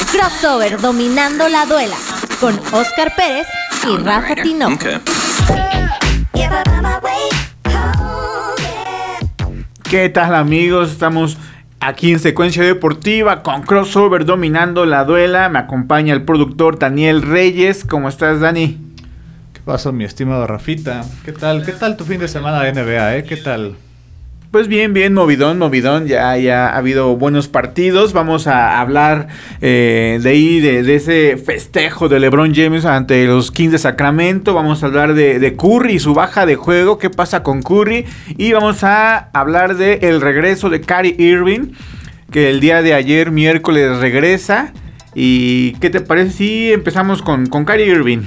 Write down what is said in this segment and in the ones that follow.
Crossover dominando la duela con Oscar Pérez y Rafa Tinoco. ¿Qué tal amigos? Estamos aquí en Secuencia Deportiva con Crossover dominando la duela. Me acompaña el productor Daniel Reyes. ¿Cómo estás, Dani? ¿Qué pasa, mi estimado Rafita? ¿Qué tal? ¿Qué tal tu fin de semana de NBA, eh? ¿Qué tal? Pues bien, bien, movidón, movidón, ya, ya ha habido buenos partidos. Vamos a hablar eh, de ahí, de, ese festejo de LeBron James ante los Kings de Sacramento. Vamos a hablar de, Curry y su baja de juego, qué pasa con Curry. Y vamos a hablar del el regreso de Kyrie Irving, que el día de ayer, miércoles, regresa. ¿Y qué te parece si empezamos con, con Kyrie Irving?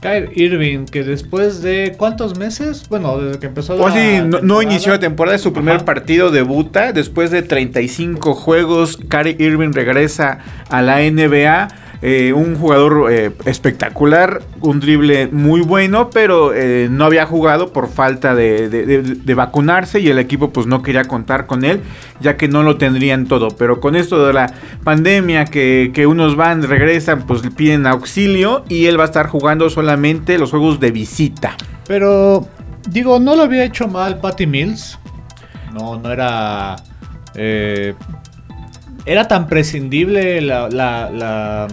Kyrie Irving, que después de cuántos meses, bueno, desde que empezó la. sí, no, inició la temporada, es su primer partido debuta. Después de 35 juegos, Kyrie Irving regresa a la NBA. Eh, un jugador eh, espectacular, un drible muy bueno, pero eh, no había jugado por falta de, vacunarse y el equipo pues no quería contar con él, ya que no lo tendrían todo. Pero con esto de la pandemia, que, que unos van, regresan, pues piden auxilio y él va a estar jugando solamente los juegos de visita. Pero, digo, no lo había hecho mal Patty Mills. No, no era... era tan prescindible la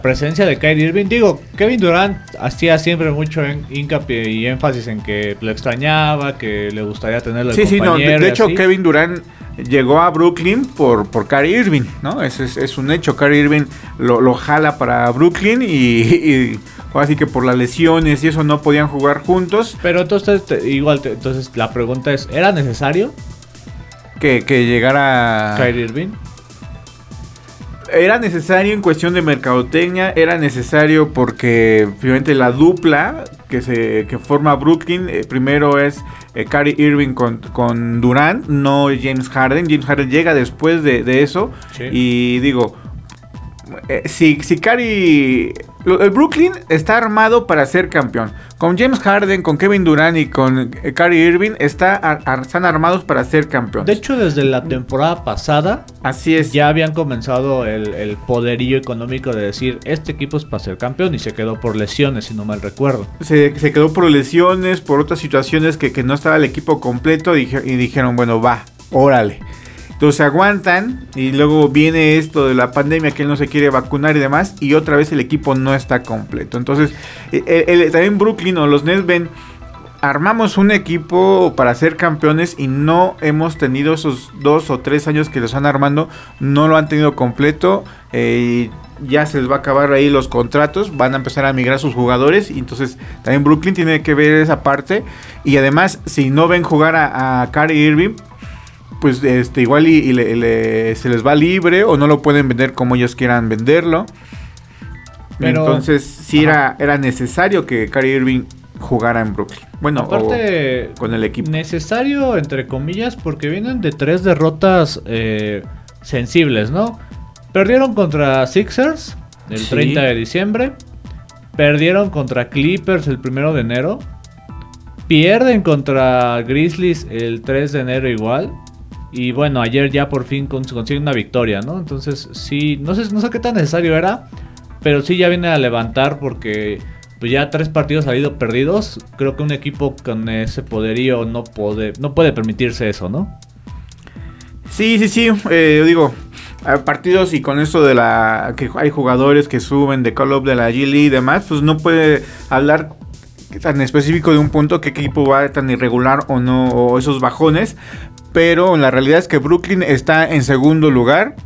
presencia de Kyrie Irving. Digo, Kevin Durant hacía siempre mucho hincapié y énfasis en que lo extrañaba, que le gustaría tenerlo Sí, sí, no. De, hecho, Kevin Durant llegó a Brooklyn por, por Kyrie Irving, ¿no? Es, es, un hecho. Kyrie Irving lo, jala para Brooklyn y, así que por las lesiones y eso no podían jugar juntos. Pero entonces, igual, entonces la pregunta es, ¿era necesario? Que, que llegara... Kyrie Irving era necesario en cuestión de mercadotecnia, era necesario porque obviamente la dupla que se que forma Brooklyn eh, primero es eh, Irving con, con, Durant, no James Harden. James Harden llega después de, eso y digo, eh, si, si el Brooklyn está armado para ser campeón. Con James Harden, con Kevin Durant y con Kyrie eh, Irving está, están armados para ser campeón. De hecho, desde la temporada pasada, así es. Ya habían comenzado el, poderío económico de decir este equipo es para ser campeón y se quedó por lesiones, si no mal recuerdo. Se, quedó por lesiones, por otras situaciones que, no estaba el equipo completo y dijeron, bueno, va, órale. Entonces aguantan y luego viene esto de la pandemia que él no se quiere vacunar y demás y otra vez el equipo no está completo. Entonces eh, también Brooklyn o los Nets ven, armamos un equipo para ser campeones y no hemos tenido esos dos o tres años que los están armando, no lo han tenido completo. Eh, ya se les va a acabar ahí los contratos, van a empezar a migrar sus jugadores y entonces también Brooklyn tiene que ver esa parte y además si no ven jugar a, a Kyrie Irving pues este igual y, se les va libre o no lo pueden vender como ellos quieran venderlo. Entonces sí era, era necesario que Kyrie Irving jugara en Brooklyn. Bueno, aparte con el equipo. Necesario entre comillas porque vienen de tres derrotas eh, sensibles, ¿no? Perdieron contra Sixers el 30 de diciembre. Perdieron contra Clippers el 1 de enero. Pierden contra Grizzlies el 3 de enero igual. Y bueno, ayer ya por fin consigue una victoria, ¿no? Entonces sí, no sé, no sé qué tan necesario era, pero sí ya viene a levantar porque pues ya tres partidos ha ido perdidos. Creo que un equipo con ese poderío no puede, no puede permitirse eso, ¿no? Sí, sí, sí, eh, yo digo, partidos y con eso de la que hay jugadores que suben de Call of de la G y demás, pues no puede hablar tan específico de un punto qué equipo va tan irregular o no, o esos bajones, pero la realidad es que Brooklyn está en segundo lugar.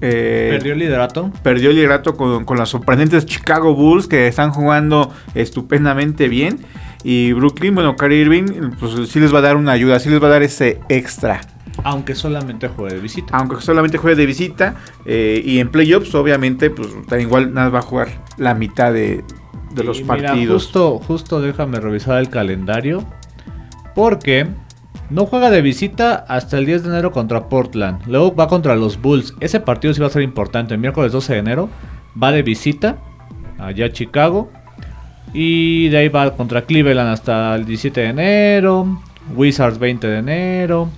Eh, perdió el liderato. Perdió el liderato con, con las sorprendentes Chicago Bulls que están jugando estupendamente bien. Y Brooklyn, bueno, Kyrie Irving, pues sí les va a dar una ayuda, sí les va a dar ese extra. Aunque solamente juegue de visita. Aunque solamente juegue de visita. Eh, y en playoffs, obviamente, pues igual nada va a jugar la mitad de, los partidos. justo, justo déjame revisar el calendario. Porque no juega de visita hasta el 10 de enero contra Portland. Luego va contra los Bulls. Ese partido sí va a ser importante. El miércoles 12 de enero va de visita allá a Chicago. Y de ahí va contra Cleveland hasta el 17 de enero. Wizards 20 de enero.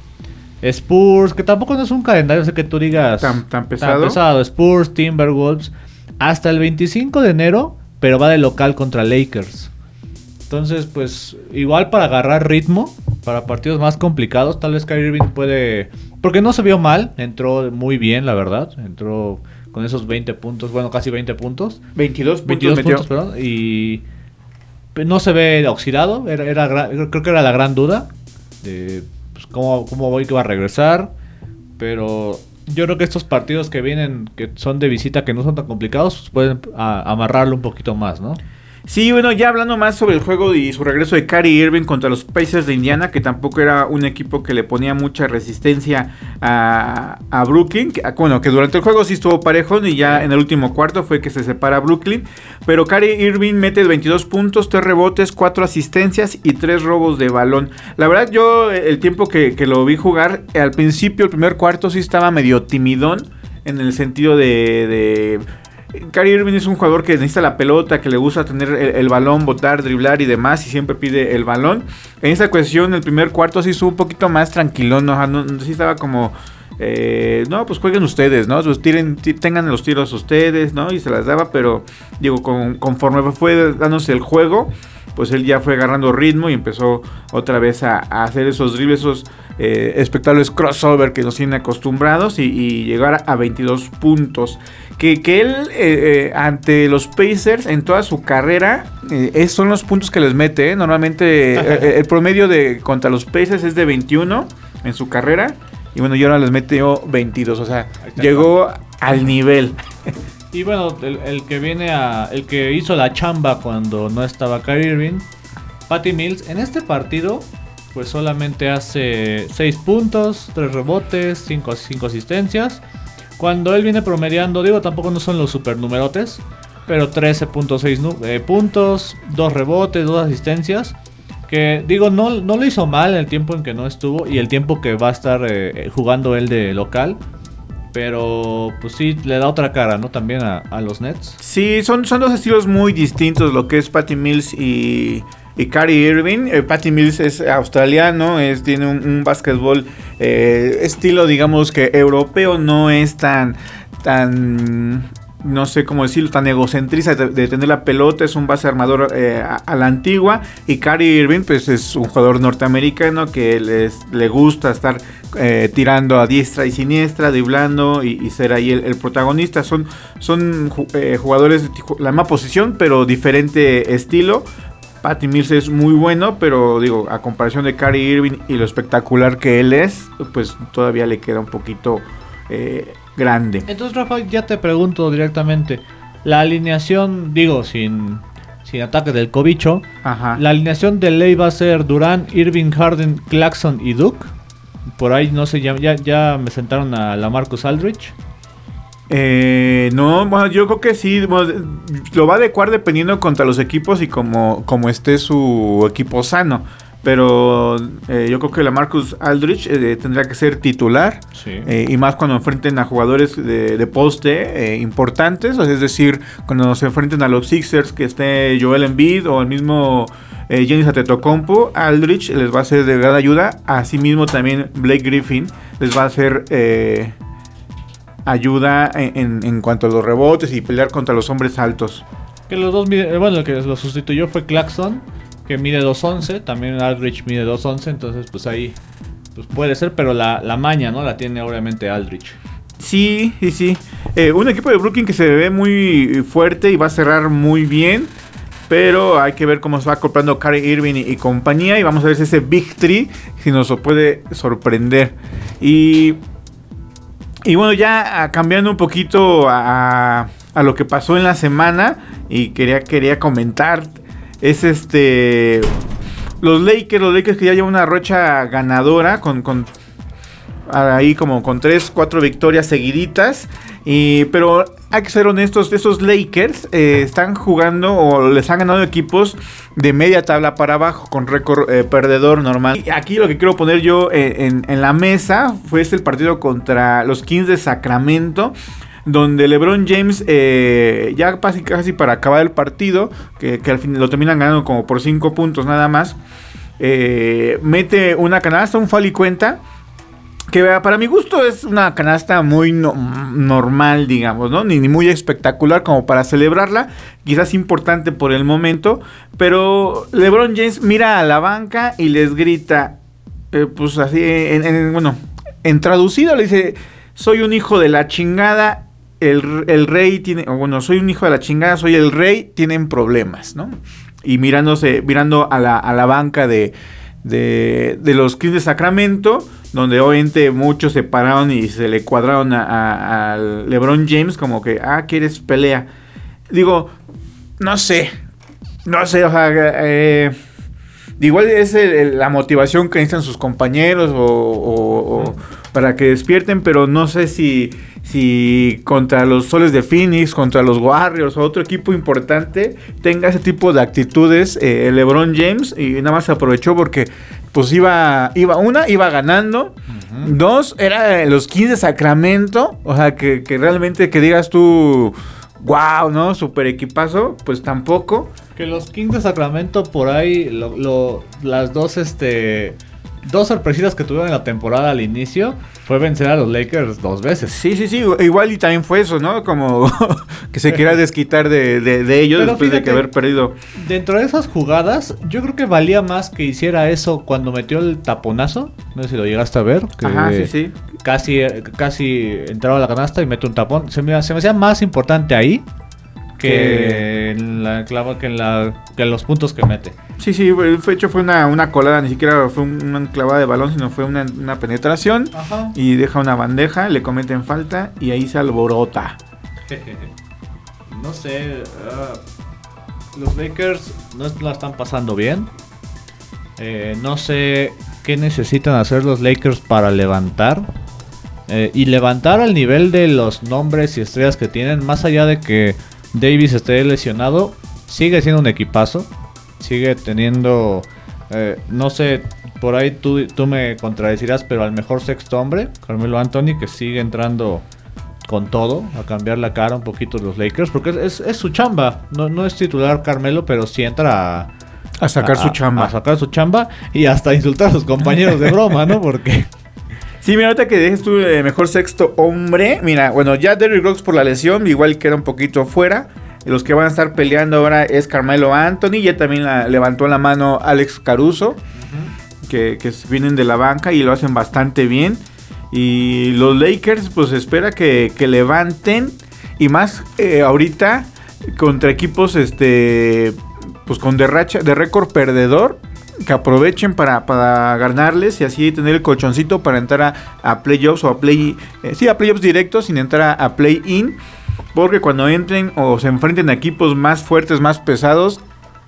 Spurs, que tampoco no es un calendario, sé que tú digas tan, tan pesado. Tan pesado. Spurs, Timberwolves, hasta el 25 de enero, pero va de local contra Lakers. Entonces, pues igual para agarrar ritmo, para partidos más complicados, tal vez Kyrie Irving puede... Porque no se vio mal, entró muy bien, la verdad. Entró con esos 20 puntos, bueno, casi 20 puntos. 22 puntos, 22 puntos perdón, y no se ve oxidado, era, era, creo que era la gran duda de pues, cómo, cómo voy que va a regresar, pero yo creo que estos partidos que vienen, que son de visita, que no son tan complicados, pues pueden amarrarlo un poquito más, ¿no? Sí, bueno, ya hablando más sobre el juego y su regreso de Kyrie Irving contra los Pacers de Indiana, que tampoco era un equipo que le ponía mucha resistencia a, Brooklyn. Que, bueno, que durante el juego sí estuvo parejo y ya en el último cuarto fue que se separa Brooklyn. Pero Kyrie Irving mete 22 puntos, 3 rebotes, 4 asistencias y 3 robos de balón. La verdad, yo el tiempo que, lo vi jugar, al principio, el primer cuarto sí estaba medio timidón en el sentido de Kyrie Irving es un jugador que necesita la pelota, que le gusta tener el, balón, botar, driblar y demás, y siempre pide el balón. En esa cuestión, el primer cuarto sí estuvo un poquito más tranquilón, ¿no? sí estaba como... Eh, no, pues jueguen ustedes, ¿no? Pues tiren, tengan los tiros ustedes, ¿no? Y se las daba, pero digo, conforme fue dándose el juego, pues él ya fue agarrando ritmo y empezó otra vez a, hacer esos dribles, esos eh, espectaculares crossover que nos tienen acostumbrados y, llegar a 22 puntos. Que, él eh, eh, ante los Pacers en toda su carrera, esos son los puntos que les mete. Normalmente el promedio de contra los Pacers es de 21 en su carrera. Y bueno, yo ahora les metió 22. O sea, llegó al nivel. Y bueno, el, que viene a. El que hizo la chamba cuando no estaba Kyrie Irving, Patty Mills, en este partido, pues solamente hace 6 puntos, 3 rebotes, 5, asistencias. Cuando él viene promediando, digo, tampoco no son los supernumerotes, pero 13.6 eh, puntos, 2 rebotes, 2 asistencias. Que digo, no, no lo hizo mal el tiempo en que no estuvo y el tiempo que va a estar eh, jugando él de local. Pero pues sí, le da otra cara, ¿no? También a, los Nets. Sí, son, son dos estilos muy distintos, lo que es Patty Mills y, y Kyrie Irving. Eh, Patty Mills es australiano, es, tiene un, básquetbol eh, estilo, digamos que europeo, no es tan, tan no sé cómo decirlo, tan egocentrista de, tener la pelota, es un base armador eh, a, la antigua. Y Kyrie Irving, pues es un jugador norteamericano que les, le gusta estar eh, tirando a diestra y siniestra, driblando y, ser ahí el, protagonista. Son, son eh, jugadores de la misma posición, pero diferente estilo. Patty Mills es muy bueno, pero digo, a comparación de Kyrie Irving y lo espectacular que él es, pues todavía le queda un poquito grande. Entonces, Rafa, ya te pregunto directamente. La alineación, digo, sin, sin ataque del cobicho. La alineación de ley va a ser Durán, Irving, Harden, Claxon y Duke. Por ahí, no sé, ya, ya, me sentaron a la Marcus Aldrich. Eh, no, bueno, yo creo que sí. lo va a adecuar dependiendo contra los equipos y como, como esté su equipo sano. Pero eh, yo creo que la Marcus Aldrich eh, tendría que ser titular. Eh, y más cuando enfrenten a jugadores de, poste importantes. Es decir, cuando se enfrenten a los Sixers, que esté Joel Embiid o el mismo Jenny Atetokounmpo, Aldrich les va a ser de gran ayuda. Asimismo también Blake Griffin les va a hacer ayuda en, en, cuanto a los rebotes y pelear contra los hombres altos. Que los dos, bueno, el que lo sustituyó fue Claxon que mide 2.11, también Aldrich mide 2.11, entonces pues ahí pues puede ser, pero la, la maña, ¿no? La tiene obviamente Aldrich. Sí, sí, sí. Eh, un equipo de Brooklyn que se ve muy fuerte y va a cerrar muy bien. Pero hay que ver cómo se va acoplando Kyrie Irving y, compañía. Y vamos a ver si ese Big Tree si nos puede sorprender. Y, y bueno, ya cambiando un poquito a, a, lo que pasó en la semana. Y quería, quería comentar es este. Los Lakers, los Lakers que ya llevan una rocha ganadora con, con ahí como con 3, 4 victorias seguiditas. Y, pero hay que ser honestos, esos Lakers eh, están jugando o les han ganado equipos de media tabla para abajo con récord eh, perdedor normal. Y aquí lo que quiero poner yo eh, en, la mesa fue este el partido contra los Kings de Sacramento donde LeBron James, ya casi, para acabar el partido, que, al fin lo terminan ganando como por 5 puntos nada más, mete una canasta, un foul y cuenta. Que para mi gusto es una canasta muy normal, digamos, ¿no? Ni, muy espectacular como para celebrarla, quizás importante por el momento, pero LeBron James mira a la banca y les grita, eh, pues así, en, bueno, en traducido le dice, soy un hijo de la chingada, el, rey tiene, bueno, soy un hijo de la chingada, soy el rey, tienen problemas, ¿no? Y mirándose, mirando a la, a la banca de, de, los Kings de Sacramento, donde obviamente muchos se pararon y se le cuadraron a, LeBron James como que, ah, quieres pelea. Digo, no sé, no sé, o sea, eh, igual es la motivación que necesitan sus compañeros o, para que despierten, pero no sé si, si contra los Soles de Phoenix, contra los Warriors o otro equipo importante tenga ese tipo de actitudes eh, LeBron James y nada más aprovechó porque pues iba, iba una, iba ganando. Dos, era los 15 de Sacramento. O sea, que, realmente que digas tú, wow, ¿no? Super equipazo. Pues tampoco. Que los Kings de Sacramento por ahí, lo, las dos, este, dos sorpresitas que tuvieron en la temporada al inicio fue vencer a los Lakers dos veces. Sí, sí, sí. Igual y también fue eso, ¿no? Como que se quiera desquitar de, de, ellos después de que haber perdido. Dentro de esas jugadas, yo creo que valía más que hiciera eso cuando metió el taponazo. No sé si lo llegaste a ver. Ajá, sí, sí. Casi, casi entraba a la canasta y mete un tapón. Se me, se me hacía más importante ahí que en la clava que en la que en los puntos que mete. Sí, sí, el hecho fue una, una colada, ni siquiera fue una clavada de balón, sino fue una, penetración y deja una bandeja, le cometen falta y ahí se alborota. no sé, ah, los Lakers no la están pasando bien. Eh, no sé qué necesitan hacer los Lakers para levantar. Eh, y levantar al nivel de los nombres y estrellas que tienen, más allá de que Davis esté lesionado, sigue siendo un equipazo. Sigue teniendo, eh, no sé, por ahí tú, tú me contradecirás, pero al mejor sexto hombre, Carmelo Anthony, que sigue entrando con todo, a cambiar la cara un poquito de los Lakers, porque es, su chamba. No, no, es titular Carmelo, pero sí entra a, a sacar su chamba. A sacar su chamba y hasta insultar a sus compañeros de broma, ¿no? Porque... Sí, mira, ahorita que dejes tú el mejor sexto hombre. Mira, bueno, ya Derrick Rocks por la lesión, igual queda un poquito fuera. Los que van a estar peleando ahora es Carmelo Anthony. Ya también levantó la mano Alex Caruso. que, vienen de la banca y lo hacen bastante bien. Y los Lakers, pues espera que, levanten. Y más eh, ahorita contra equipos este pues con de de récord perdedor que aprovechen para, ganarles y así tener el colchoncito para entrar a, playoffs o a play. Eh, sí, a playoffs directos sin entrar a, play-in. Porque cuando entren o se enfrenten a equipos más fuertes, más pesados,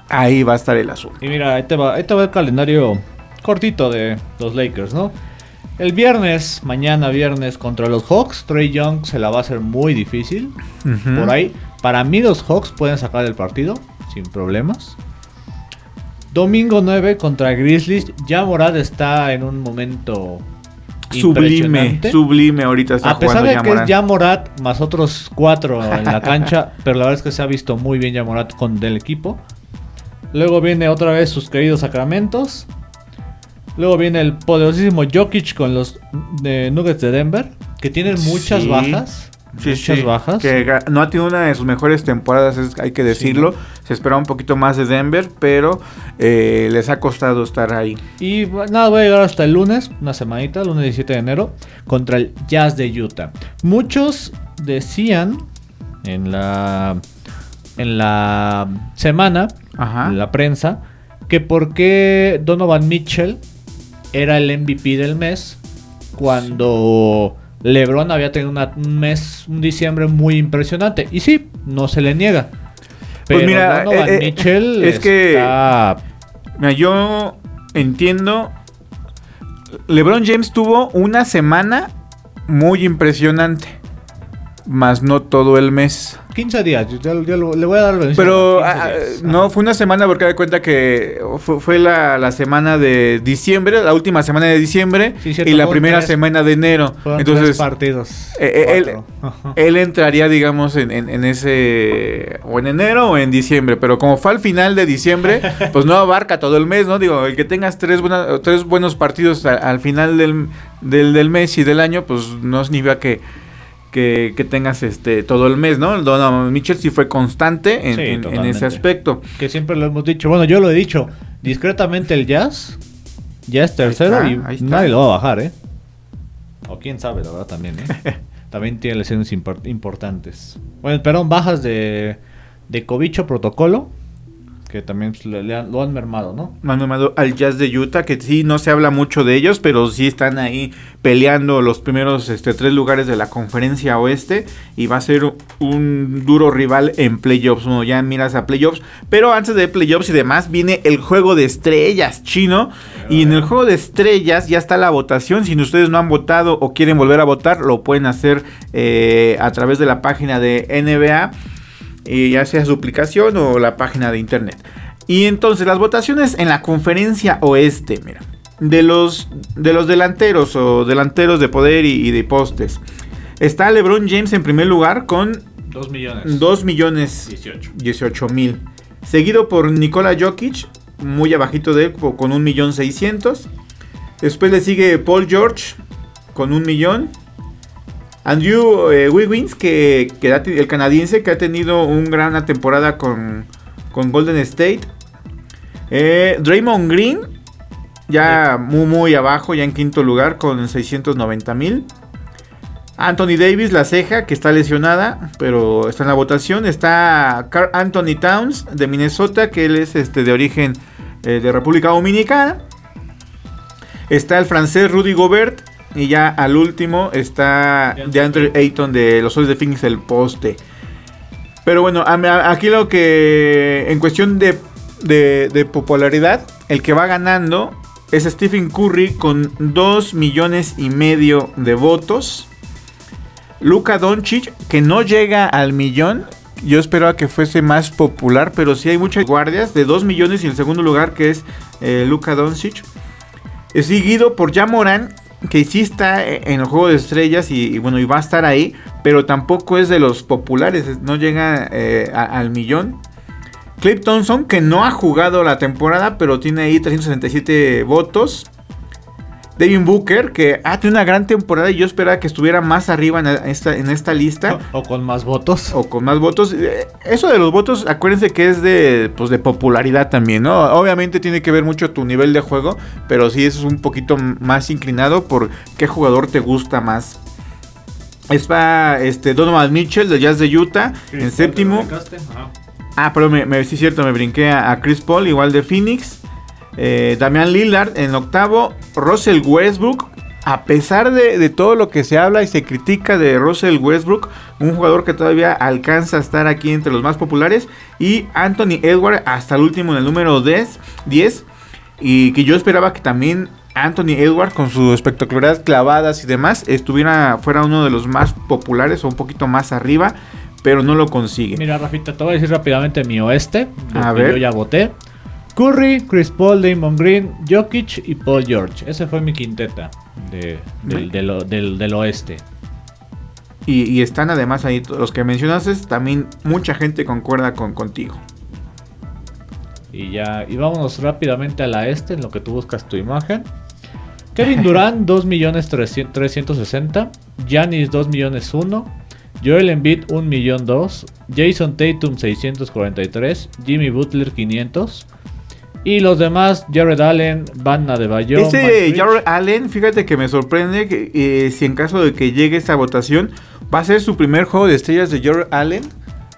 ahí va a estar el asunto. Y mira, ahí te va, el calendario cortito de los Lakers, ¿no? El viernes, mañana viernes contra los Hawks, Trey Young se la va a hacer muy difícil. Por ahí, para mí los Hawks pueden sacar el partido sin problemas. Domingo 9 contra Grizzlies. Ya Morad está en un momento sublime, sublime ahorita está A pesar de que es ya Morat más otros cuatro en la cancha, pero la verdad es que se ha visto muy bien ya Morat con del equipo. Luego viene otra vez sus queridos Sacramentos. Luego viene el poderosísimo Jokic con los Nuggets de Denver, que tienen muchas bajas muchas bajas. Que no ha tenido una de sus mejores temporadas, hay que decirlo. Se esperaba un poquito más de Denver, pero eh, les ha costado estar ahí. Y nada, voy a llegar hasta el lunes, una semanita, lunes 17 de enero, contra el Jazz de Utah. Muchos decían en la, en la semana, en la prensa, que por qué Donovan Mitchell era el MVP del mes cuando... LeBron había tenido un mes, un diciembre muy impresionante. Y sí, no se le niega. pues mira, eh, eh, Mitchell es que mira, yo entiendo. LeBron James tuvo una semana muy impresionante, más no todo el mes. 15 días, yo, le voy a dar Pero ah, no, fue una semana porque de cuenta que fue, la, semana de diciembre, la última semana de diciembre y la primera semana de enero. Entonces, partidos. Eh, eh, él, entraría, digamos, en, ese. o en enero o en diciembre. Pero como fue al final de diciembre, pues no abarca todo el mes, ¿no? Digo, el que tengas tres, tres buenos partidos al, final del, del, del mes y del año, pues no significa que, que, que tengas este todo el mes, ¿no? Donovan Mitchell sí fue constante en, Sí, en- en totalmente. ese aspecto. Que siempre lo hemos dicho. Bueno, yo lo he dicho. Discretamente el Jazz ya es tercero está, y ahí nadie lo va a bajar, ¿eh? O quién sabe, la verdad, también, ¿eh? también tiene lesiones impor- importantes. Bueno, perdón, bajas de, de Cobicho Protocolo. Que también pues, han- lo han mermado, ¿no? Manu Mado al Jazz de Utah, que sí no se habla mucho de ellos, pero sí están ahí peleando los primeros este, tres lugares de la conferencia oeste y va a ser un duro rival en playoffs. Uno ya miras a playoffs, pero antes de playoffs y demás viene el juego de estrellas chino y en el juego de estrellas ya está la votación. Si ustedes no han votado o quieren volver a votar, lo pueden hacer eh, a través de la página de NBA eh, ya sea su aplicación o la página de internet. Y entonces las votaciones en la conferencia oeste, mira, de los, de los delanteros o delanteros de poder y, y de postes. Está LeBron James en primer lugar con Dos millones. 2 millones 18. 18 mil. Seguido por Nikola Jokic, muy abajito de él, con 1 millón 600. Después le sigue Paul George con 1 millón. Andrew eh, Wiggins, que, el canadiense que ha tenido una gran temporada con, con Golden State. Eh, Draymond Green, ya muy, muy abajo, ya en quinto lugar con 690 mil. Anthony Davis, la ceja, que está lesionada, pero está en la votación. Está Carl Anthony Towns de Minnesota, que él es este, de origen eh, de República Dominicana. Está el francés Rudy Gobert. Y ya al último está DeAndre Ayton de los Soles de Phoenix, el poste. Pero bueno, aquí lo que en cuestión de, de- de popularidad, el que va ganando es Stephen Curry con 2 millones y medio de votos. Luka Doncic, que no llega al millón. Yo esperaba que fuese más popular, pero sí hay muchas guardias de 2 millones y el segundo lugar que es eh, Luka Doncic. Es seguido por Jamoran, que sí está en el juego de estrellas y, bueno, y va a estar ahí, pero tampoco es de los populares, es- no llega eh, al millón. Clip Thompson, que no ha jugado la temporada, pero tiene ahí 367 votos. Devin Booker, que ha tenido una gran temporada y yo esperaba que estuviera más arriba en esta, en esta lista. O, o con más votos. O con más votos. Eh, Eso de los votos, acuérdense que es de, pues, de popularidad también, ¿no? Obviamente tiene que ver mucho tu nivel de juego, pero sí es un poquito más inclinado por qué jugador te gusta más. Está este, Donovan Mitchell de Jazz de Utah en séptimo. Ah, pero me, me- sí es cierto, me brinqué a, a Chris Paul, igual de Phoenix. Eh, Damian Lillard en octavo. Russell Westbrook. A pesar de, de todo lo que se habla y se critica de Russell Westbrook, un jugador que todavía alcanza a estar aquí entre los más populares. Y Anthony Edwards hasta el último en el número 10. 10 y que yo esperaba que también Anthony Edwards con su espectacularidad clavadas y demás estuviera fuera uno de los más populares o un poquito más arriba, pero no lo consigue. Mira, Rafita, te voy a decir rápidamente mi oeste. A ver. Yo ya voté. Curry, Chris Paul, Damon Green, Jokic y Paul George. Ese fue mi quinteta de- del, del o- del- del oeste. Y, y están además ahí los que mencionaste, también mucha gente concuerda con contigo. Y ya, y vámonos rápidamente a la este en lo que tú buscas tu imagen. Kevin Durant 2.360.000, Giannis 2.001.000, Joel Embiid 1.002.000, Jason Tatum 643, Jimmy Butler 500 y los demás Jared Allen, Van Adebayo, Este Mike Rich. Jared Allen, fíjate que me sorprende que eh, si en caso de que llegue esta votación, va a ser su primer juego de estrellas de Jared Allen.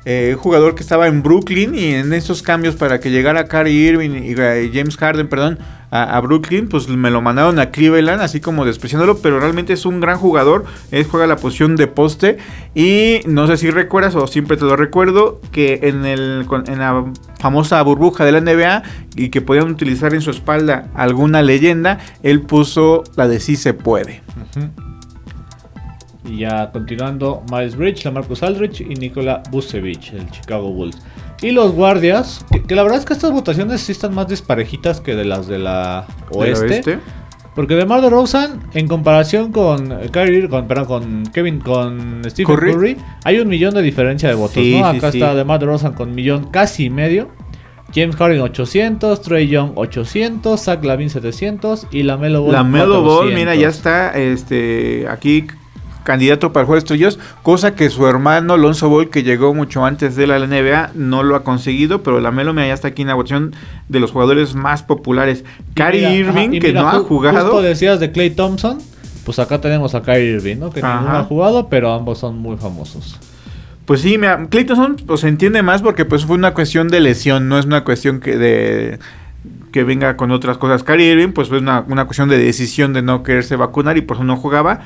Eh, jugador que estaba en Brooklyn y en esos cambios para que llegara Kyrie Irving y eh, James Harden, perdón, a, Brooklyn, pues me lo mandaron a Cleveland, así como despreciándolo, pero realmente es un gran jugador, él juega la posición de poste y no sé si recuerdas o siempre te lo recuerdo que en, el, en la famosa burbuja de la NBA y que podían utilizar en su espalda alguna leyenda, él puso la de sí se puede. Y ya continuando, Miles Bridge, Lamarcus Aldridge y Nikola Vucevic, el Chicago Bulls. Y los guardias, que, que la verdad es que estas votaciones sí están más desparejitas que de las de la oeste. oeste. Porque DeMar DeRozan, en comparación con Kyrie, con, perdón, con Kevin, con Stephen Curry. Curry, hay un millón de diferencia de votos, Sí, ¿no? sí, Acá sí. está DeMar DeRozan con millón casi y medio. James Harden 800, Trey Young 800, Zach Lavin 700 y la Melo Ball. La Melo Ball, mira, ya está este aquí candidato para el juego de estrellas, cosa que su hermano Lonzo Ball, que llegó mucho antes de la NBA, no lo ha conseguido, pero la Melo ya está aquí en la votación de los jugadores más populares. Kyrie Irving, que no ha jugado. Justo decías de Clay Thompson, pues acá tenemos a Kyrie Irving, ¿no? Que no ha jugado, pero ambos son muy famosos. Pues sí, mira, Clay Thompson pues, se entiende más porque pues fue una cuestión de lesión, no es una cuestión que de que venga con otras cosas. Kyrie Irving, pues fue una, una cuestión de decisión de no quererse vacunar y por eso no jugaba.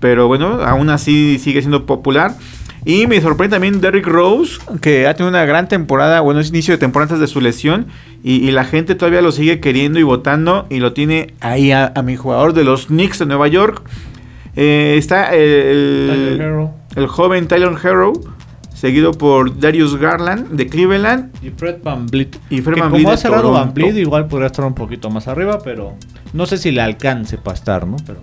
Pero bueno, aún así sigue siendo popular. Y me sorprende también Derrick Rose, que ha tenido una gran temporada, bueno, es inicio de temporada antes de su lesión. Y, la gente todavía lo sigue queriendo y votando. Y lo tiene ahí a, mi jugador de los Knicks de Nueva York. Eh, está el, el, joven Tyler Harrow, seguido por Darius Garland de Cleveland. Y Fred Van Vliet. Y Fred Van Como ha cerrado Van Vliet, igual podría estar un poquito más arriba, pero no sé si le alcance para estar, ¿no? Pero...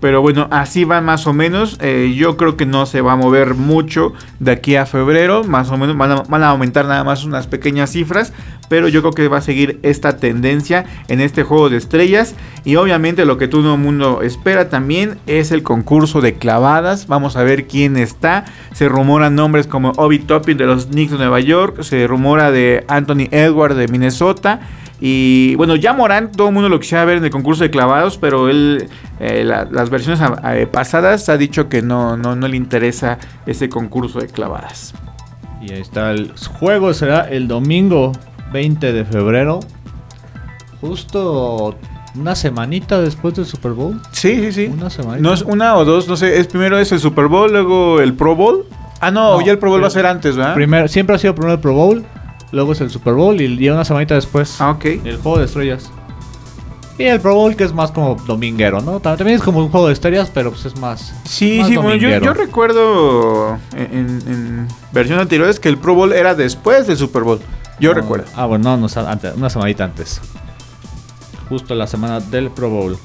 Pero bueno, así va más o menos. Eh, yo creo que no se va a mover mucho de aquí a febrero. Más o menos van a, aumentar nada más unas pequeñas cifras. Pero yo creo que va a seguir esta tendencia en este juego de estrellas. Y obviamente lo que todo el mundo espera también es el concurso de clavadas. Vamos a ver quién está. Se rumoran nombres como Obi Toppin de los Knicks de Nueva York. Se rumora de Anthony Edwards de Minnesota. Y bueno, ya Morán, todo el mundo lo quisiera ver en el concurso de clavados, pero él, eh, las versiones eh, pasadas ha dicho que no, no, no le interesa ese concurso de clavadas. Y ahí está, el juego será el domingo 20 de febrero, justo una semanita después del Super Bowl. Sí, sí, sí. Una semanita. No es una o dos, no sé, es primero es el Super Bowl, luego el Pro Bowl. Ah, no, ya el Pro Bowl va a ser antes, ¿verdad? Primero, siempre ha sido primero el Pro Bowl, Luego es el Super Bowl y ya una semanita después. Ah, ok. El juego de estrellas. Y el Pro Bowl que es más como dominguero, ¿no? También es como un juego de estrellas, pero pues es más. Sí, sí, bueno, yo, recuerdo en, versiones anteriores que el Pro Bowl era después del Super Bowl. Yo recuerdo. Ah, bueno, no, no, antes, una semanita antes. Justo la semana del Pro Bowl.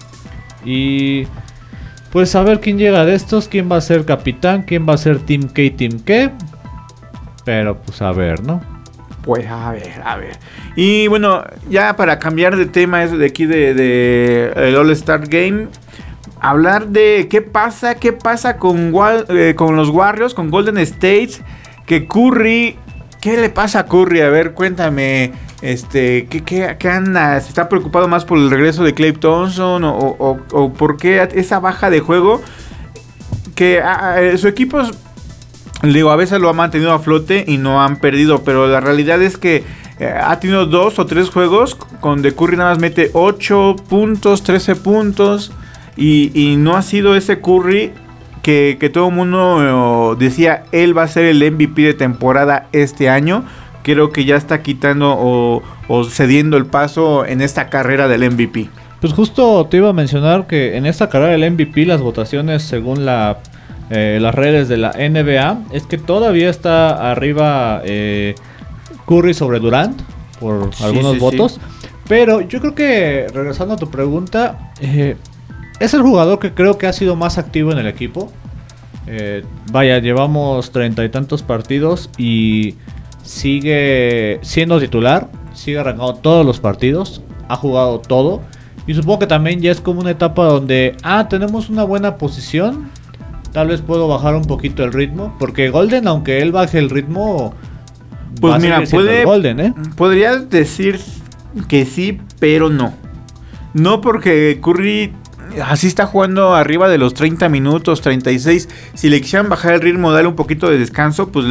Y. Pues a ver quién llega de estos, quién va a ser capitán, quién va a ser Team K, Team K. Pero pues a ver, ¿no? Pues a ver, a ver. Y bueno, ya para cambiar de tema es de aquí de, el All Star Game. Hablar de qué pasa, qué pasa con, eh, con los Warriors, con Golden State. Que Curry, ¿qué le pasa a Curry? A ver, cuéntame. Este, ¿qué, qué, anda? ¿Se está preocupado más por el regreso de Clay Thompson? ¿O, o, por qué esa baja de juego? Que ah, ah, su equipo Digo, a veces lo ha mantenido a flote y no han perdido, pero la realidad es que eh, ha tenido dos o tres juegos con de Curry nada más mete 8 puntos, 13 puntos y, no ha sido ese Curry que, todo el mundo eh, decía él va a ser el MVP de temporada este año. Creo que ya está quitando o, o cediendo el paso en esta carrera del MVP. Pues justo te iba a mencionar que en esta carrera del MVP las votaciones según la eh, las redes de la NBA es que todavía está arriba eh, Curry sobre Durant por algunos votos. Pero yo creo que, regresando a tu pregunta, eh, es el jugador que creo que ha sido más activo en el equipo. vaya, llevamos treinta y tantos partidos y sigue siendo titular, sigue arrancando todos los partidos, ha jugado todo. Y supongo que también ya es como una etapa donde, ah, tenemos una buena posición, Tal vez puedo bajar un poquito el ritmo. Porque Golden, aunque él baje el ritmo. Pues mira, puede. Golden, ¿eh? Podría decir que sí, pero no. No porque Curry así está jugando arriba de los 30 minutos, 36. Si le quisieran bajar el ritmo, darle un poquito de descanso, pues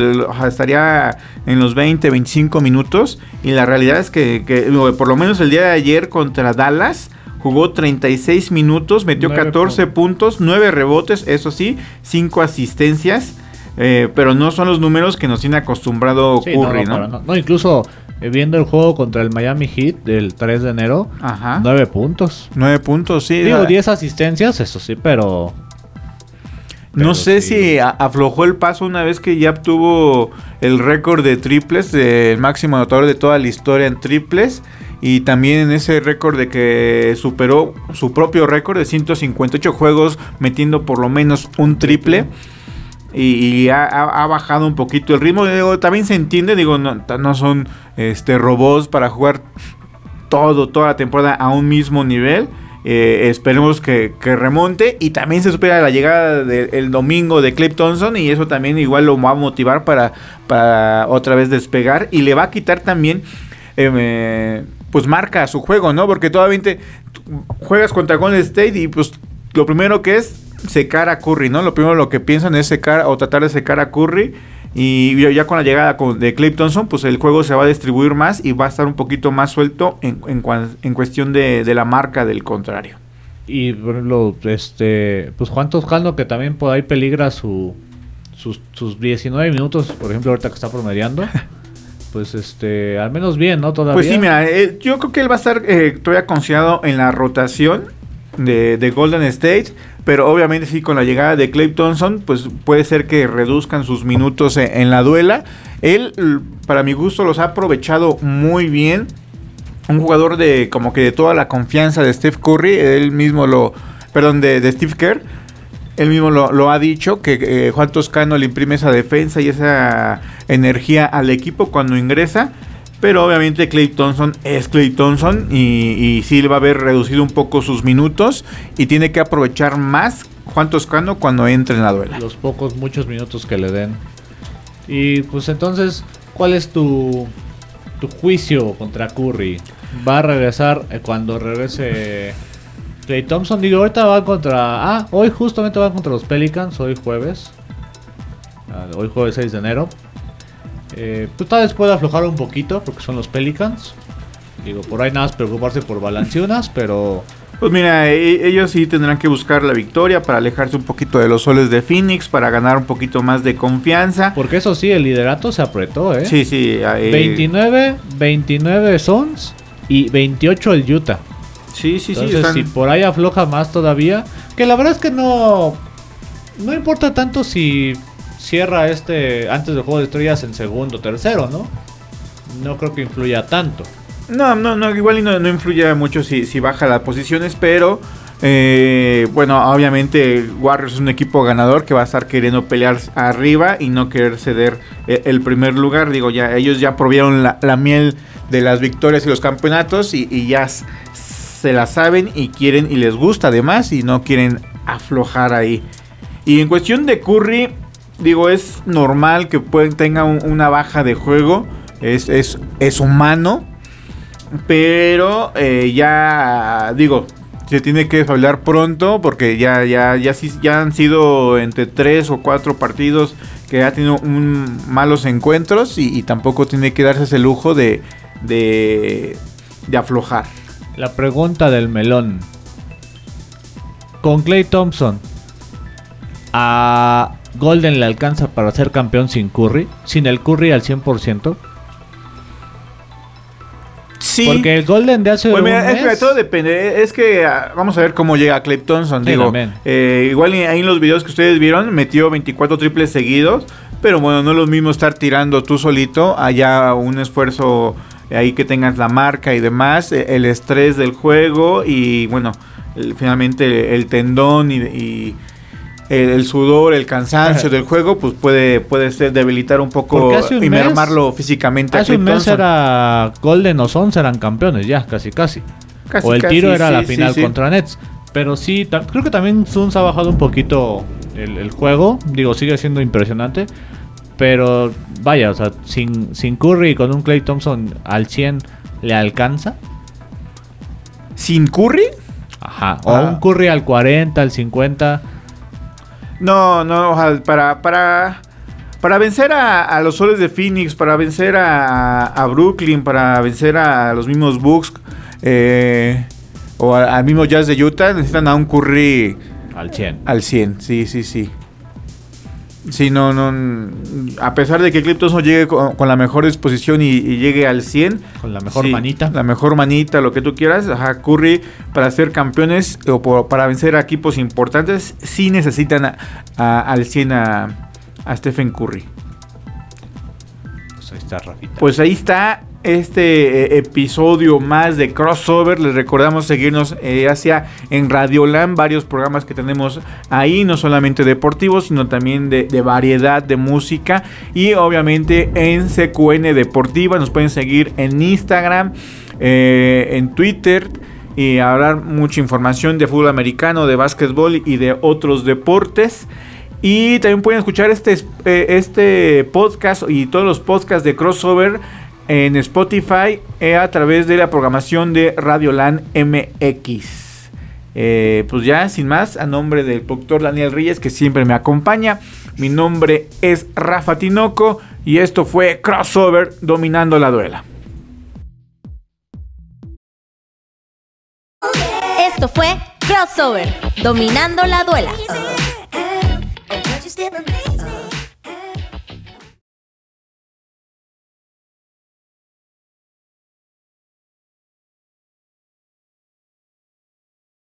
estaría en los 20, 25 minutos. Y la realidad es que, que por lo menos el día de ayer contra Dallas Jugó 36 minutos, metió 14 puntos, 9 rebotes, eso sí, 5 asistencias. Eh, pero no son los números que nos tiene acostumbrado Curry, ¿no? No, incluso eh, viendo el juego contra el Miami Heat del 3 de enero, Ajá. 9 puntos. 9 puntos, sí. Digo, 10 asistencias, eso sí, pero... no sé si aflojó el paso una vez que ya obtuvo el récord de triples, el máximo anotador de toda la historia en triples. Y también en ese récord de que superó su propio récord de 158 juegos metiendo por lo menos un triple. y, ha, bajado un poquito el ritmo. también se entiende, digo, no, no son este, robots para jugar todo, toda la temporada a un mismo nivel. Eh, esperemos que, remonte y también se supera la llegada del domingo de Clay Thompson y eso también igual lo va a motivar para, para otra vez despegar y le va a quitar también em, eh, pues marca su juego, ¿no? Porque todavía juegas contra Golden State y pues lo primero que es secar a Curry, ¿no? Lo primero lo que piensan es secar o tratar de secar a Curry. Y ya con la llegada de Clay Thompson, pues el juego se va a distribuir más y va a estar un poquito más suelto en, en, cuestión de, la marca del contrario. Y lo, este, pues Juan Toscano que también por ahí peligra su, sus, sus 19 minutos, por ejemplo, ahorita que está promediando. pues este, al menos bien, ¿no? Todavía. Pues sí, mira, eh, yo creo que él va a estar eh, todavía en la rotación de, de Golden State pero obviamente sí, con la llegada de Clay Thompson, pues puede ser que reduzcan sus minutos en, la duela. Él, para mi gusto, los ha aprovechado muy bien. Un jugador de como que de toda la confianza de Steph Curry, él mismo lo, perdón, de, Steve Kerr, él mismo lo, ha dicho, que eh, Juan Toscano le imprime esa defensa y esa energía al equipo cuando ingresa. Pero obviamente Clay Thompson es Clay Thompson y, sí va a haber reducido un poco sus minutos y tiene que aprovechar más Juan Toscano cuando entre en la duela. Los pocos, muchos minutos que le den. Y pues entonces, ¿cuál es tu, tu juicio contra Curry? ¿Va a regresar eh, cuando regrese Clay Thompson? Digo, ahorita va contra... Ah, hoy justamente va contra los Pelicans, hoy jueves. Ah, hoy jueves 6 de enero. Eh, pues tal vez pueda aflojar un poquito porque son los Pelicans. Digo, por ahí nada más preocuparse por Balanciunas, pero... Pues mira, e, ellos sí tendrán que buscar la victoria para alejarse un poquito de los soles de Phoenix, para ganar un poquito más de confianza. Porque eso sí, el liderato se apretó, ¿eh? Sí, sí. 29, 29 Sons y 28 el Utah. Sí, sí, sí. Entonces, si por ahí afloja más todavía, que la verdad es que no... No importa tanto si cierra este antes del juego de estrellas en segundo, tercero, ¿no? No creo que influya tanto. No, no, no, igual no, no influye mucho si, si baja las posiciones, pero eh, bueno, obviamente Warriors es un equipo ganador que va a estar queriendo pelear arriba y no querer ceder eh, el primer lugar. Digo, ya ellos ya provieron la, miel de las victorias y los campeonatos y, y, ya se la saben y quieren y les gusta además y no quieren aflojar ahí. Y en cuestión de Curry, digo, es normal que tenga una baja de juego. Es, es, humano. Pero eh, ya, digo, se tiene que hablar pronto porque ya, ya, ya, ya han sido entre tres o cuatro partidos que ha tenido malos encuentros y, tampoco tiene que darse ese lujo de, de, de aflojar. La pregunta del melón. Con Clay Thompson, a Golden le alcanza para ser campeón sin Curry, sin el Curry al 100%. Sí. Porque el Golden de hace pues es todo depende. Es que ah, vamos a ver cómo llega Clay Thompson. digo, eh, igual ahí en los videos que ustedes vieron, metió 24 triples seguidos. Pero bueno, no es lo mismo estar tirando tú solito. Allá un esfuerzo ahí que tengas la marca y demás. E, el estrés del juego y bueno, finalmente el tendón y el, sudor, el cansancio del juego, pues puede, puede ser debilitar un poco y mermarlo físicamente. Hace un mes era Golden o Sons eran campeones ya, casi casi. o el tiro era la final contra Nets. Pero sí, creo que también Suns ha bajado un poquito el, juego. Digo, sigue siendo impresionante. Pero vaya, o sea, sin, sin Curry con un Clay Thompson al 100 le alcanza. ¿Sin Curry? Ajá. O ah. un Curry al 40, al 50. No, no, para, para, para vencer a, los soles de Phoenix, para vencer a, Brooklyn, para vencer a los mismos Bucks eh, o al mismo Jazz de Utah, necesitan a un Curry al 100. Al 100, sí, sí, sí. Sí, no, no. A pesar de que Cliptos no llegue con, la mejor disposición y, llegue al 100. Con la mejor manita. La mejor manita, lo que tú quieras. Ajá, Curry, para ser campeones o para vencer a equipos importantes, sí necesitan al 100 a, Stephen Curry. Pues ahí está, Rafita. Pues ahí está. Este eh, episodio más de crossover. Les recordamos seguirnos eh, hacia en Radioland, varios programas que tenemos ahí, no solamente deportivos, sino también de, variedad de música. Y obviamente en CQN Deportiva nos pueden seguir en Instagram, eh, en Twitter y hablar mucha información de fútbol americano, de básquetbol y de otros deportes. Y también pueden escuchar este, este podcast y todos los podcasts de crossover en Spotify eh, a través de la programación de Radioland MX. Eh, pues ya, sin más, a nombre del doctor Daniel Reyes, que siempre me acompaña. Mi nombre es Rafa Tinoco y esto fue Crossover Dominando la Duela. Esto fue Crossover Dominando la Duela.